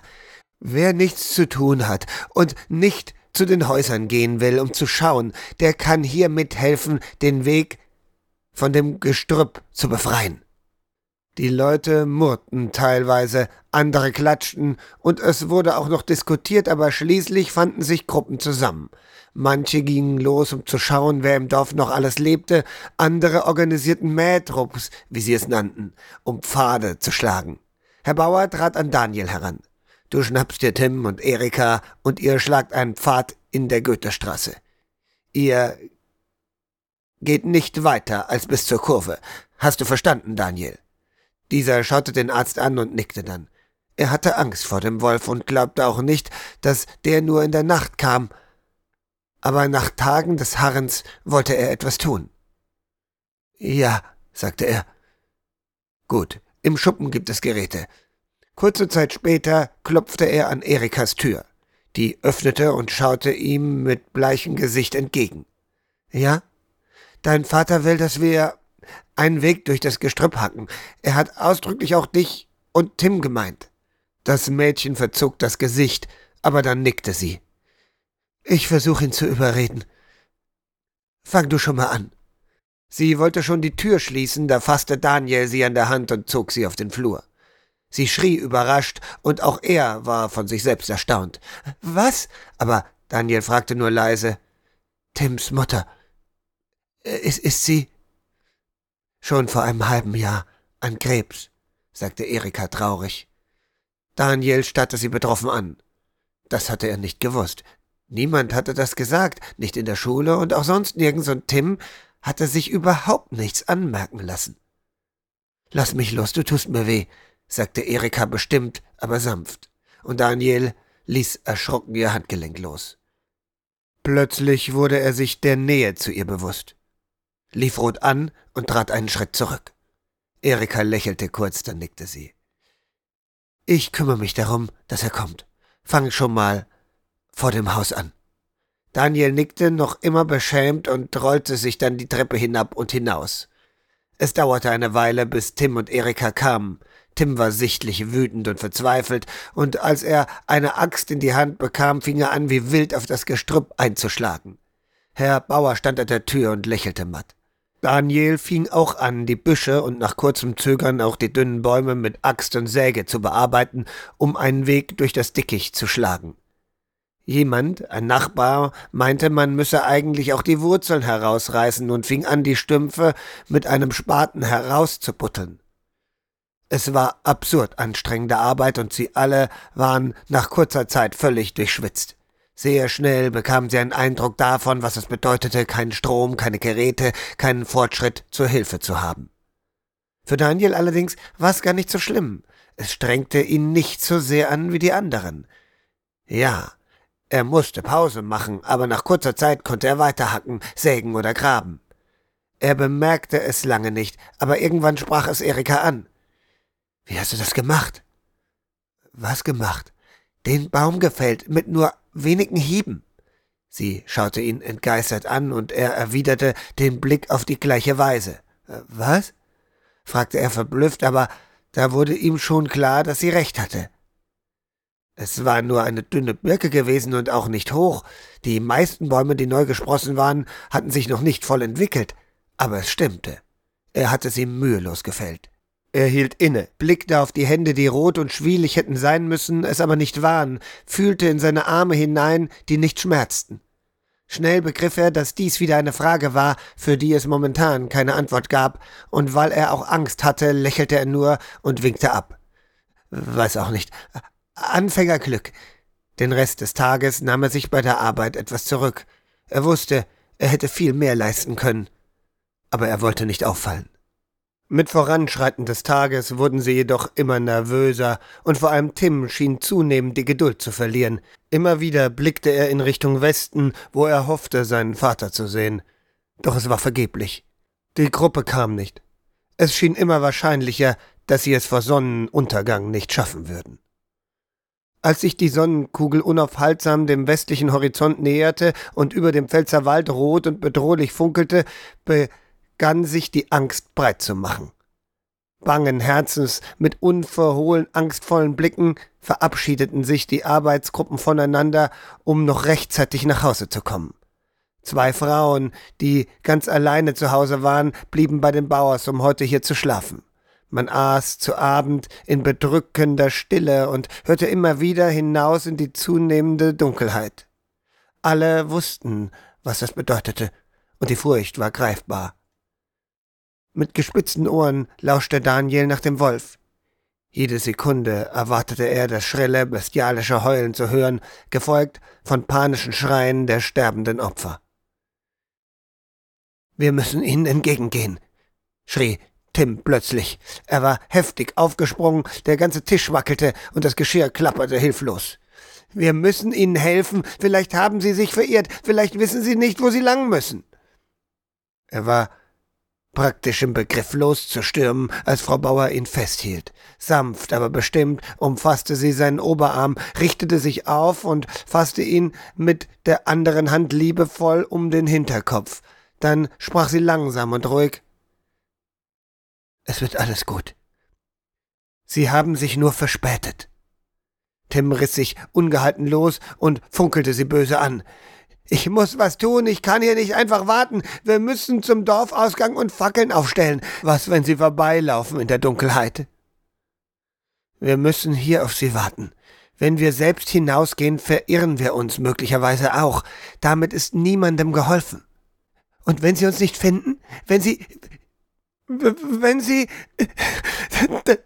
Wer nichts zu tun hat und nicht zu den Häusern gehen will, um zu schauen, der kann hier mithelfen, den Weg von dem Gestrüpp zu befreien. Die Leute murrten teilweise, andere klatschten, und es wurde auch noch diskutiert, aber schließlich fanden sich Gruppen zusammen. Manche gingen los, um zu schauen, wer im Dorf noch alles lebte, andere organisierten Mähtrupps, wie sie es nannten, um Pfade zu schlagen. Herr Bauer trat an Daniel heran. Du schnappst dir Tim und Erika und ihr schlagt einen Pfad in der Goethestraße. Ihr geht nicht weiter als bis zur Kurve. Hast du verstanden, Daniel? Dieser schaute den Arzt an und nickte dann. Er hatte Angst vor dem Wolf und glaubte auch nicht, dass der nur in der Nacht kam. Aber nach Tagen des Harrens wollte er etwas tun. Ja, sagte er. Gut, im Schuppen gibt es Geräte. Kurze Zeit später klopfte er an Erikas Tür. Die öffnete und schaute ihm mit bleichem Gesicht entgegen. Ja? Dein Vater will, dass wir einen Weg durch das Gestrüpp hacken. Er hat ausdrücklich auch dich und Tim gemeint. Das Mädchen verzog das Gesicht, aber dann nickte sie. Ich versuche ihn zu überreden. Fang du schon mal an. Sie wollte schon die Tür schließen, da fasste Daniel sie an der Hand und zog sie auf den Flur. Sie schrie überrascht, und auch er war von sich selbst erstaunt. Was? Aber Daniel fragte nur leise. Tims Mutter. Ist, ist sie? Schon vor einem halben Jahr an Krebs, sagte Erika traurig. Daniel starrte sie betroffen an. Das hatte er nicht gewusst. Niemand hatte das gesagt, nicht in der Schule und auch sonst nirgends, und Tim hatte sich überhaupt nichts anmerken lassen. Lass mich los, du tust mir weh, sagte Erika bestimmt, aber sanft, und Daniel ließ erschrocken ihr Handgelenk los. Plötzlich wurde er sich der Nähe zu ihr bewusst lief rot an und trat einen Schritt zurück. Erika lächelte kurz, dann nickte sie. Ich kümmere mich darum, dass er kommt. Fang schon mal vor dem Haus an. Daniel nickte, noch immer beschämt, und rollte sich dann die Treppe hinab und hinaus. Es dauerte eine Weile, bis Tim und Erika kamen. Tim war sichtlich wütend und verzweifelt, und als er eine Axt in die Hand bekam, fing er an, wie wild auf das Gestrüpp einzuschlagen. Herr Bauer stand an der Tür und lächelte matt. Daniel fing auch an, die Büsche und nach kurzem Zögern auch die dünnen Bäume mit Axt und Säge zu bearbeiten, um einen Weg durch das Dickicht zu schlagen. Jemand, ein Nachbar, meinte, man müsse eigentlich auch die Wurzeln herausreißen und fing an, die Stümpfe mit einem Spaten herauszuputteln. Es war absurd anstrengende Arbeit und sie alle waren nach kurzer Zeit völlig durchschwitzt. Sehr schnell bekamen sie einen Eindruck davon, was es bedeutete, keinen Strom, keine Geräte, keinen Fortschritt zur Hilfe zu haben. Für Daniel allerdings war es gar nicht so schlimm. Es strengte ihn nicht so sehr an wie die anderen. Ja, er musste Pause machen, aber nach kurzer Zeit konnte er weiterhacken, sägen oder graben. Er bemerkte es lange nicht, aber irgendwann sprach es Erika an. Wie hast du das gemacht? Was gemacht? Den Baum gefällt, mit nur wenigen Hieben. Sie schaute ihn entgeistert an, und er erwiderte den Blick auf die gleiche Weise. Äh, was? fragte er verblüfft, aber da wurde ihm schon klar, dass sie recht hatte. Es war nur eine dünne Birke gewesen und auch nicht hoch. Die meisten Bäume, die neu gesprossen waren, hatten sich noch nicht voll entwickelt. Aber es stimmte. Er hatte sie mühelos gefällt. Er hielt inne, blickte auf die Hände, die rot und schwielig hätten sein müssen, es aber nicht waren, fühlte in seine Arme hinein, die nicht schmerzten. Schnell begriff er, dass dies wieder eine Frage war, für die es momentan keine Antwort gab, und weil er auch Angst hatte, lächelte er nur und winkte ab. Weiß auch nicht. Anfängerglück. Den Rest des Tages nahm er sich bei der Arbeit etwas zurück. Er wusste, er hätte viel mehr leisten können. Aber er wollte nicht auffallen. Mit Voranschreiten des Tages wurden sie jedoch immer nervöser, und vor allem Tim schien zunehmend die Geduld zu verlieren. Immer wieder blickte er in Richtung Westen, wo er hoffte, seinen Vater zu sehen. Doch es war vergeblich. Die Gruppe kam nicht. Es schien immer wahrscheinlicher, dass sie es vor Sonnenuntergang nicht schaffen würden. Als sich die Sonnenkugel unaufhaltsam dem westlichen Horizont näherte und über dem Pfälzer Wald rot und bedrohlich funkelte, begann sich die Angst breit zu machen. Bangen Herzens, mit unverhohlen angstvollen Blicken verabschiedeten sich die Arbeitsgruppen voneinander, um noch rechtzeitig nach Hause zu kommen. Zwei Frauen, die ganz alleine zu Hause waren, blieben bei den Bauers, um heute hier zu schlafen. Man aß zu Abend in bedrückender Stille und hörte immer wieder hinaus in die zunehmende Dunkelheit. Alle wussten, was das bedeutete, und die Furcht war greifbar. Mit gespitzten Ohren lauschte Daniel nach dem Wolf. Jede Sekunde erwartete er, das schrille, bestialische Heulen zu hören, gefolgt von panischen Schreien der sterbenden Opfer. Wir müssen ihnen entgegengehen, schrie Tim plötzlich. Er war heftig aufgesprungen, der ganze Tisch wackelte und das Geschirr klapperte hilflos. Wir müssen Ihnen helfen, vielleicht haben Sie sich verirrt, vielleicht wissen Sie nicht, wo Sie lang müssen. Er war praktisch im Begriff loszustürmen, als Frau Bauer ihn festhielt. Sanft, aber bestimmt umfasste sie seinen Oberarm, richtete sich auf und fasste ihn mit der anderen Hand liebevoll um den Hinterkopf. Dann sprach sie langsam und ruhig es wird alles gut. Sie haben sich nur verspätet. Tim riss sich ungehalten los und funkelte sie böse an. Ich muss was tun, ich kann hier nicht einfach warten. Wir müssen zum Dorfausgang und Fackeln aufstellen. Was, wenn sie vorbeilaufen in der Dunkelheit? Wir müssen hier auf sie warten. Wenn wir selbst hinausgehen, verirren wir uns möglicherweise auch. Damit ist niemandem geholfen. Und wenn sie uns nicht finden, wenn sie, wenn Sie.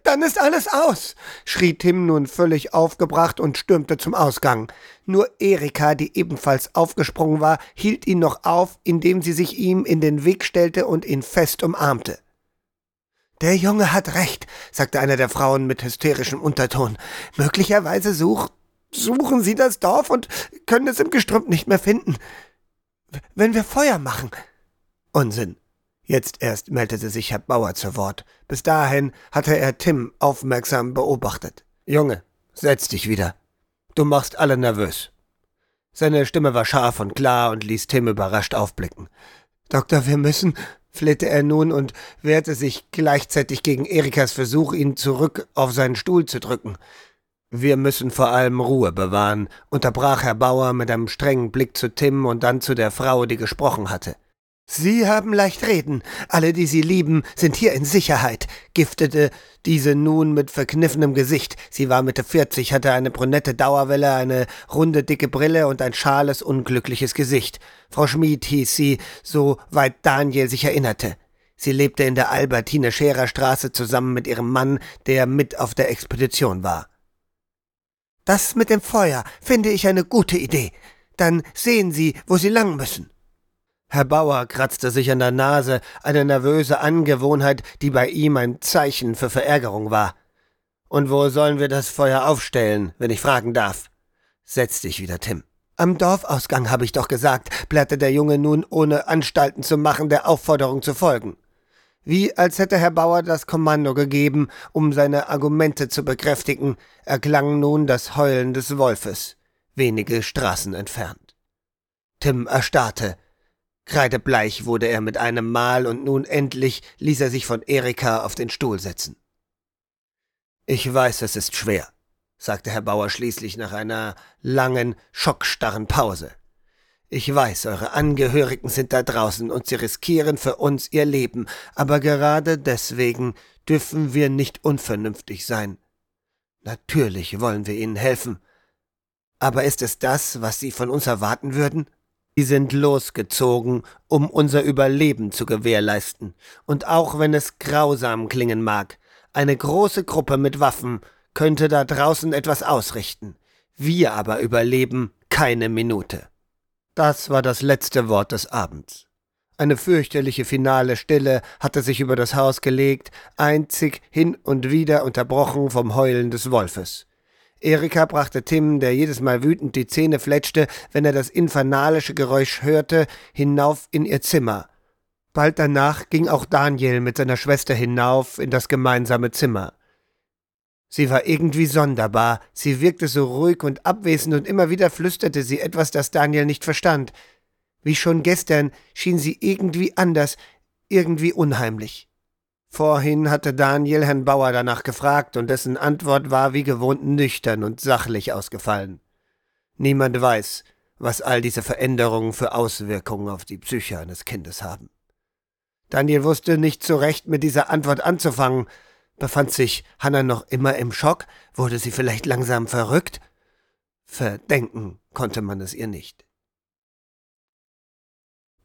Dann ist alles aus, schrie Tim nun völlig aufgebracht und stürmte zum Ausgang. Nur Erika, die ebenfalls aufgesprungen war, hielt ihn noch auf, indem sie sich ihm in den Weg stellte und ihn fest umarmte. Der Junge hat recht, sagte eine der Frauen mit hysterischem Unterton. Möglicherweise such, suchen sie das Dorf und können es im Gestrüpp nicht mehr finden. Wenn wir Feuer machen. Unsinn. Jetzt erst meldete sich Herr Bauer zu Wort. Bis dahin hatte er Tim aufmerksam beobachtet. Junge, setz dich wieder. Du machst alle nervös. Seine Stimme war scharf und klar und ließ Tim überrascht aufblicken. Doktor, wir müssen, flehte er nun und wehrte sich gleichzeitig gegen Erikas Versuch, ihn zurück auf seinen Stuhl zu drücken. Wir müssen vor allem Ruhe bewahren, unterbrach Herr Bauer mit einem strengen Blick zu Tim und dann zu der Frau, die gesprochen hatte. Sie haben leicht reden. Alle, die Sie lieben, sind hier in Sicherheit, giftete diese nun mit verkniffenem Gesicht. Sie war Mitte vierzig, hatte eine brünette Dauerwelle, eine runde, dicke Brille und ein schales, unglückliches Gesicht. Frau Schmid hieß sie, so weit Daniel sich erinnerte. Sie lebte in der Albertine-Scherer Straße zusammen mit ihrem Mann, der mit auf der Expedition war. Das mit dem Feuer finde ich eine gute Idee. Dann sehen Sie, wo Sie lang müssen. Herr Bauer kratzte sich an der Nase, eine nervöse Angewohnheit, die bei ihm ein Zeichen für Verärgerung war. Und wo sollen wir das Feuer aufstellen, wenn ich fragen darf? Setz dich wieder, Tim. Am Dorfausgang habe ich doch gesagt, plärrte der Junge nun, ohne Anstalten zu machen, der Aufforderung zu folgen. Wie als hätte Herr Bauer das Kommando gegeben, um seine Argumente zu bekräftigen, erklang nun das Heulen des Wolfes, wenige Straßen entfernt. Tim erstarrte. Kreidebleich wurde er mit einem Mal und nun endlich ließ er sich von Erika auf den Stuhl setzen. Ich weiß, es ist schwer, sagte Herr Bauer schließlich nach einer langen, schockstarren Pause. Ich weiß, eure Angehörigen sind da draußen und sie riskieren für uns ihr Leben, aber gerade deswegen dürfen wir nicht unvernünftig sein. Natürlich wollen wir ihnen helfen. Aber ist es das, was sie von uns erwarten würden? Sie sind losgezogen, um unser Überleben zu gewährleisten. Und auch wenn es grausam klingen mag, eine große Gruppe mit Waffen könnte da draußen etwas ausrichten. Wir aber überleben keine Minute. Das war das letzte Wort des Abends. Eine fürchterliche finale Stille hatte sich über das Haus gelegt, einzig hin und wieder unterbrochen vom Heulen des Wolfes. Erika brachte Tim, der jedes Mal wütend die Zähne fletschte, wenn er das infernalische Geräusch hörte, hinauf in ihr Zimmer. Bald danach ging auch Daniel mit seiner Schwester hinauf in das gemeinsame Zimmer. Sie war irgendwie sonderbar, sie wirkte so ruhig und abwesend und immer wieder flüsterte sie etwas, das Daniel nicht verstand. Wie schon gestern schien sie irgendwie anders, irgendwie unheimlich. Vorhin hatte Daniel Herrn Bauer danach gefragt, und dessen Antwort war wie gewohnt nüchtern und sachlich ausgefallen. Niemand weiß, was all diese Veränderungen für Auswirkungen auf die Psyche eines Kindes haben. Daniel wusste nicht so recht mit dieser Antwort anzufangen, Befand sich Hanna noch immer im Schock? Wurde sie vielleicht langsam verrückt? Verdenken konnte man es ihr nicht.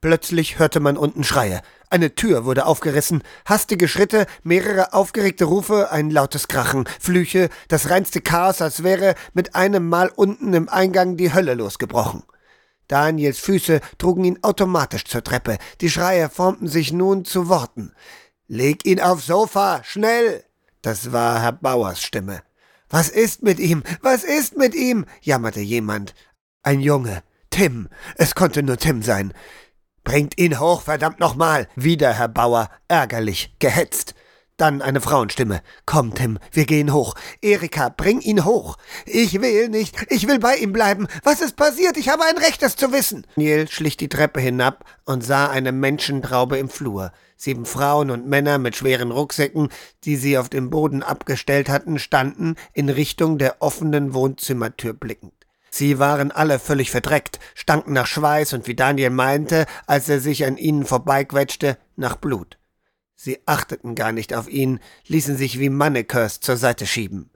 Plötzlich hörte man unten Schreie. Eine Tür wurde aufgerissen, hastige Schritte, mehrere aufgeregte Rufe, ein lautes Krachen, Flüche, das reinste Chaos, als wäre mit einem Mal unten im Eingang die Hölle losgebrochen. Daniels Füße trugen ihn automatisch zur Treppe. Die Schreie formten sich nun zu Worten. Leg ihn aufs Sofa, schnell! Das war Herr Bauers Stimme. Was ist mit ihm? Was ist mit ihm? jammerte jemand. Ein Junge. Tim. Es konnte nur Tim sein. Bringt ihn hoch, verdammt nochmal. Wieder Herr Bauer, ärgerlich, gehetzt. Dann eine Frauenstimme. Komm, Tim, wir gehen hoch. Erika, bring ihn hoch. Ich will nicht. Ich will bei ihm bleiben. Was ist passiert? Ich habe ein Recht, es zu wissen. Neil schlich die Treppe hinab und sah eine Menschentraube im Flur. Sieben Frauen und Männer mit schweren Rucksäcken, die sie auf dem Boden abgestellt hatten, standen in Richtung der offenen Wohnzimmertür blickend. Sie waren alle völlig verdreckt, stanken nach Schweiß und wie Daniel meinte, als er sich an ihnen vorbeiquetschte, nach Blut. Sie achteten gar nicht auf ihn, ließen sich wie Mannekers zur Seite schieben.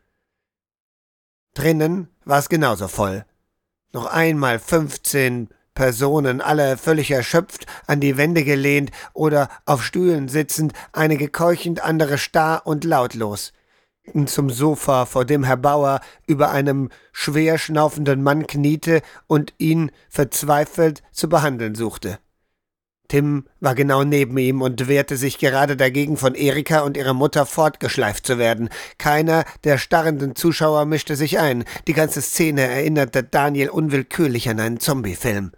Drinnen war es genauso voll. Noch einmal fünfzehn Personen, alle völlig erschöpft, an die Wände gelehnt oder auf Stühlen sitzend, einige keuchend, andere starr und lautlos. Zum Sofa, vor dem Herr Bauer über einem schwer schnaufenden Mann kniete und ihn verzweifelt zu behandeln suchte. Tim war genau neben ihm und wehrte sich gerade dagegen, von Erika und ihrer Mutter fortgeschleift zu werden. Keiner der starrenden Zuschauer mischte sich ein. Die ganze Szene erinnerte Daniel unwillkürlich an einen Zombiefilm.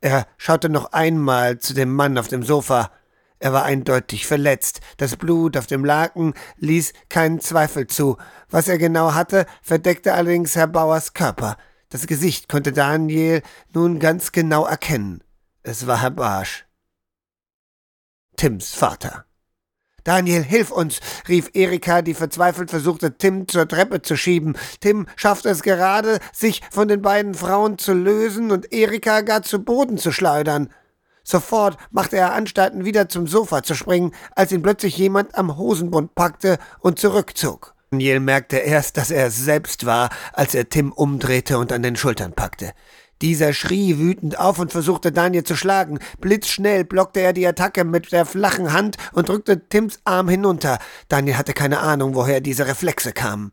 Er schaute noch einmal zu dem Mann auf dem Sofa. Er war eindeutig verletzt. Das Blut auf dem Laken ließ keinen Zweifel zu. Was er genau hatte, verdeckte allerdings Herr Bauers Körper. Das Gesicht konnte Daniel nun ganz genau erkennen. Es war Herr Barsch. Tims Vater. Daniel, hilf uns, rief Erika, die verzweifelt versuchte, Tim zur Treppe zu schieben. Tim schaffte es gerade, sich von den beiden Frauen zu lösen und Erika gar zu Boden zu schleudern. Sofort machte er Anstalten, wieder zum Sofa zu springen, als ihn plötzlich jemand am Hosenbund packte und zurückzog. Daniel merkte erst, dass er es selbst war, als er Tim umdrehte und an den Schultern packte. Dieser schrie wütend auf und versuchte Daniel zu schlagen. Blitzschnell blockte er die Attacke mit der flachen Hand und drückte Tims Arm hinunter. Daniel hatte keine Ahnung, woher diese Reflexe kamen.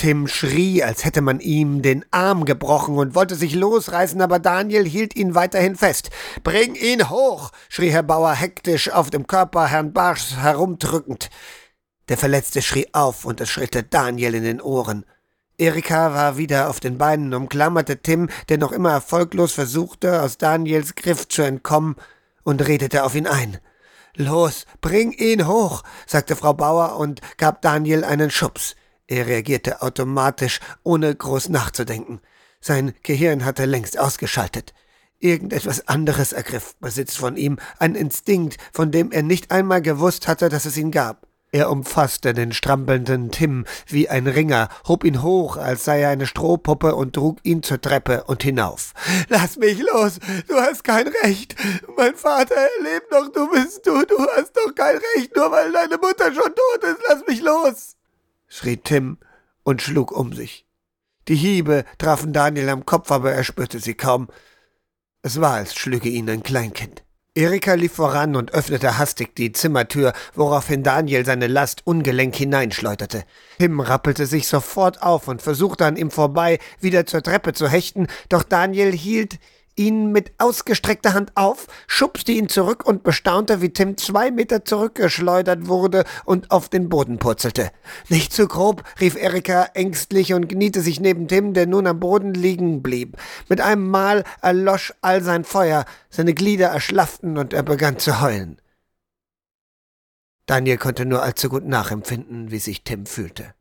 Tim schrie, als hätte man ihm den Arm gebrochen und wollte sich losreißen, aber Daniel hielt ihn weiterhin fest. Bring ihn hoch! schrie Herr Bauer hektisch auf dem Körper Herrn Barschs herumdrückend. Der Verletzte schrie auf und es schritte Daniel in den Ohren. Erika war wieder auf den Beinen, umklammerte Tim, der noch immer erfolglos versuchte, aus Daniels Griff zu entkommen, und redete auf ihn ein. Los, bring ihn hoch, sagte Frau Bauer und gab Daniel einen Schubs. Er reagierte automatisch, ohne groß nachzudenken. Sein Gehirn hatte längst ausgeschaltet. Irgendetwas anderes ergriff Besitz von ihm, ein Instinkt, von dem er nicht einmal gewusst hatte, dass es ihn gab. Er umfasste den strampelnden Tim wie ein Ringer, hob ihn hoch, als sei er eine Strohpuppe und trug ihn zur Treppe und hinauf. Lass mich los, du hast kein Recht. Mein Vater lebt noch, du bist du, du hast doch kein Recht, nur weil deine Mutter schon tot ist, lass mich los, schrie Tim und schlug um sich. Die Hiebe trafen Daniel am Kopf, aber er spürte sie kaum. Es war, als schlüge ihn ein Kleinkind. Erika lief voran und öffnete hastig die Zimmertür, woraufhin Daniel seine Last ungelenk hineinschleuderte. Tim rappelte sich sofort auf und versuchte an ihm vorbei wieder zur Treppe zu hechten, doch Daniel hielt ihn mit ausgestreckter Hand auf, schubste ihn zurück und bestaunte, wie Tim zwei Meter zurückgeschleudert wurde und auf den Boden purzelte. Nicht zu grob, rief Erika ängstlich und kniete sich neben Tim, der nun am Boden liegen blieb. Mit einem Mal erlosch all sein Feuer, seine Glieder erschlafften und er begann zu heulen. Daniel konnte nur allzu gut nachempfinden, wie sich Tim fühlte.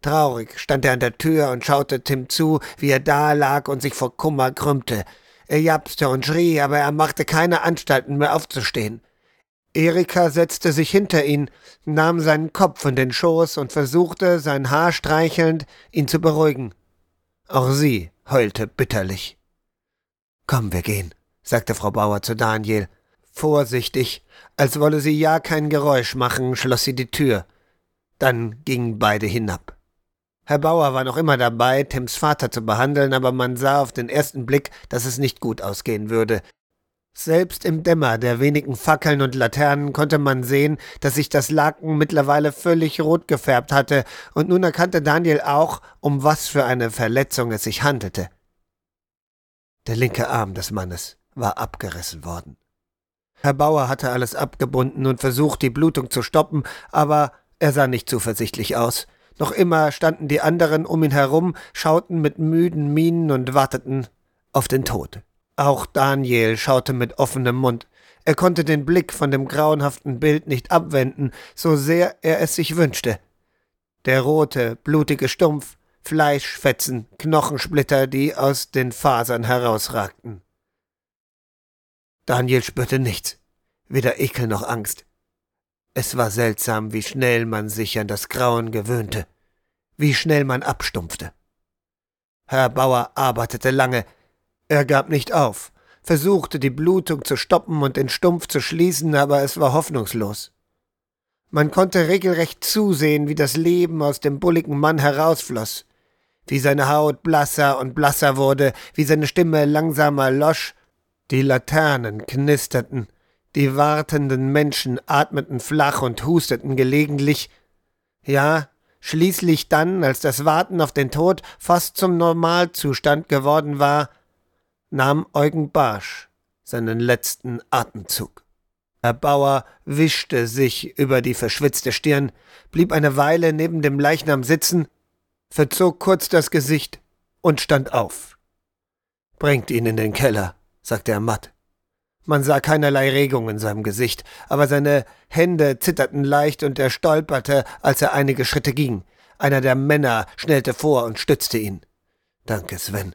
Traurig stand er an der Tür und schaute Tim zu, wie er da lag und sich vor Kummer krümmte. Er japste und schrie, aber er machte keine Anstalten mehr aufzustehen. Erika setzte sich hinter ihn, nahm seinen Kopf in den Schoß und versuchte, sein Haar streichelnd, ihn zu beruhigen. Auch sie heulte bitterlich. Komm, wir gehen, sagte Frau Bauer zu Daniel. Vorsichtig, als wolle sie ja kein Geräusch machen, schloss sie die Tür. Dann gingen beide hinab. Herr Bauer war noch immer dabei, Tims Vater zu behandeln, aber man sah auf den ersten Blick, dass es nicht gut ausgehen würde. Selbst im Dämmer der wenigen Fackeln und Laternen konnte man sehen, dass sich das Laken mittlerweile völlig rot gefärbt hatte, und nun erkannte Daniel auch, um was für eine Verletzung es sich handelte. Der linke Arm des Mannes war abgerissen worden. Herr Bauer hatte alles abgebunden und versucht, die Blutung zu stoppen, aber er sah nicht zuversichtlich aus. Noch immer standen die anderen um ihn herum, schauten mit müden Mienen und warteten auf den Tod. Auch Daniel schaute mit offenem Mund. Er konnte den Blick von dem grauenhaften Bild nicht abwenden, so sehr er es sich wünschte. Der rote, blutige Stumpf, Fleischfetzen, Knochensplitter, die aus den Fasern herausragten. Daniel spürte nichts, weder Ekel noch Angst. Es war seltsam, wie schnell man sich an das Grauen gewöhnte, wie schnell man abstumpfte. Herr Bauer arbeitete lange, er gab nicht auf, versuchte die Blutung zu stoppen und den Stumpf zu schließen, aber es war hoffnungslos. Man konnte regelrecht zusehen, wie das Leben aus dem bulligen Mann herausfloss, wie seine Haut blasser und blasser wurde, wie seine Stimme langsamer losch, die Laternen knisterten, die wartenden Menschen atmeten flach und husteten gelegentlich. Ja, schließlich dann, als das Warten auf den Tod fast zum Normalzustand geworden war, nahm Eugen Barsch seinen letzten Atemzug. Herr Bauer wischte sich über die verschwitzte Stirn, blieb eine Weile neben dem Leichnam sitzen, verzog kurz das Gesicht und stand auf. Bringt ihn in den Keller, sagte er matt. Man sah keinerlei Regung in seinem Gesicht, aber seine Hände zitterten leicht und er stolperte, als er einige Schritte ging. Einer der Männer schnellte vor und stützte ihn. Danke, Sven.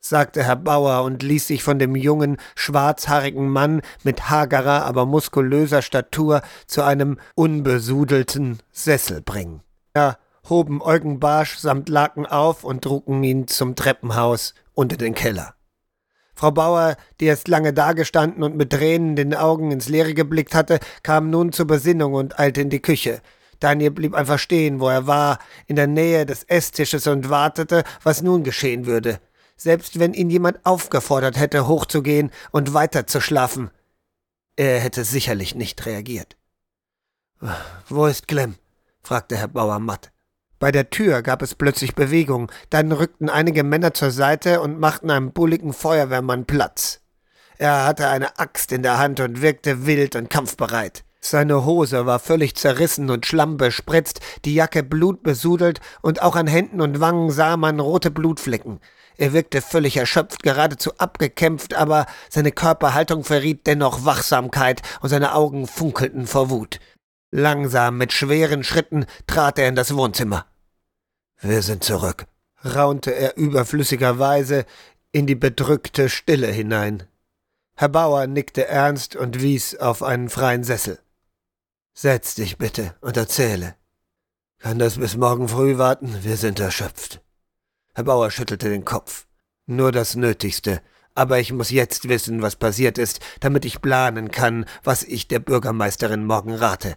sagte Herr Bauer und ließ sich von dem jungen, schwarzhaarigen Mann mit hagerer, aber muskulöser Statur zu einem unbesudelten Sessel bringen. Ja, hoben Eugen Barsch samt Laken auf und trugen ihn zum Treppenhaus unter den Keller. Frau Bauer, die erst lange dagestanden und mit Tränen den Augen ins Leere geblickt hatte, kam nun zur Besinnung und eilte in die Küche. Daniel blieb einfach stehen, wo er war, in der Nähe des Esstisches und wartete, was nun geschehen würde. Selbst wenn ihn jemand aufgefordert hätte, hochzugehen und weiter zu schlafen, er hätte sicherlich nicht reagiert. Wo ist Clem? fragte Herr Bauer matt. Bei der Tür gab es plötzlich Bewegung, dann rückten einige Männer zur Seite und machten einem bulligen Feuerwehrmann Platz. Er hatte eine Axt in der Hand und wirkte wild und kampfbereit. Seine Hose war völlig zerrissen und schlammbespritzt, die Jacke blutbesudelt und auch an Händen und Wangen sah man rote Blutflecken. Er wirkte völlig erschöpft, geradezu abgekämpft, aber seine Körperhaltung verriet dennoch Wachsamkeit und seine Augen funkelten vor Wut. Langsam, mit schweren Schritten trat er in das Wohnzimmer. Wir sind zurück, raunte er überflüssigerweise in die bedrückte Stille hinein. Herr Bauer nickte ernst und wies auf einen freien Sessel. Setz dich bitte und erzähle. Kann das bis morgen früh warten? Wir sind erschöpft. Herr Bauer schüttelte den Kopf. Nur das Nötigste, aber ich muss jetzt wissen, was passiert ist, damit ich planen kann, was ich der Bürgermeisterin morgen rate.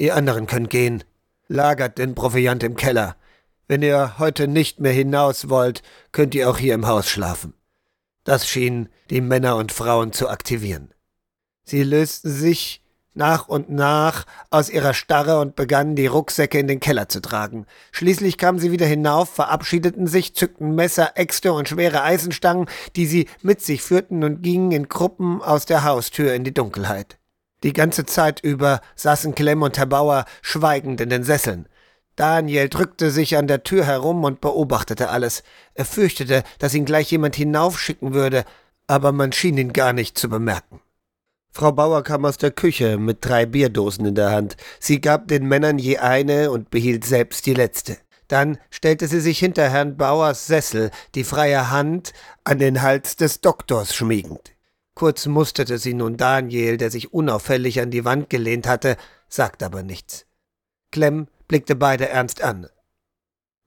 Ihr anderen könnt gehen. Lagert den Proviant im Keller. Wenn ihr heute nicht mehr hinaus wollt, könnt ihr auch hier im Haus schlafen. Das schien die Männer und Frauen zu aktivieren. Sie lösten sich nach und nach aus ihrer Starre und begannen die Rucksäcke in den Keller zu tragen. Schließlich kamen sie wieder hinauf, verabschiedeten sich, zückten Messer, Äxte und schwere Eisenstangen, die sie mit sich führten und gingen in Gruppen aus der Haustür in die Dunkelheit. Die ganze Zeit über saßen Clem und Herr Bauer schweigend in den Sesseln. Daniel drückte sich an der Tür herum und beobachtete alles. Er fürchtete, dass ihn gleich jemand hinaufschicken würde, aber man schien ihn gar nicht zu bemerken. Frau Bauer kam aus der Küche mit drei Bierdosen in der Hand. Sie gab den Männern je eine und behielt selbst die letzte. Dann stellte sie sich hinter Herrn Bauers Sessel, die freie Hand an den Hals des Doktors schmiegend. Kurz musterte sie nun Daniel, der sich unauffällig an die Wand gelehnt hatte, sagte aber nichts. Clem blickte beide ernst an.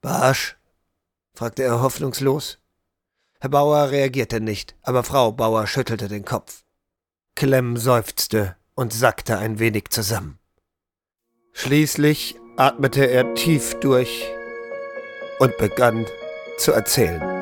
Barsch? fragte er hoffnungslos. Herr Bauer reagierte nicht, aber Frau Bauer schüttelte den Kopf. Clem seufzte und sackte ein wenig zusammen. Schließlich atmete er tief durch und begann zu erzählen.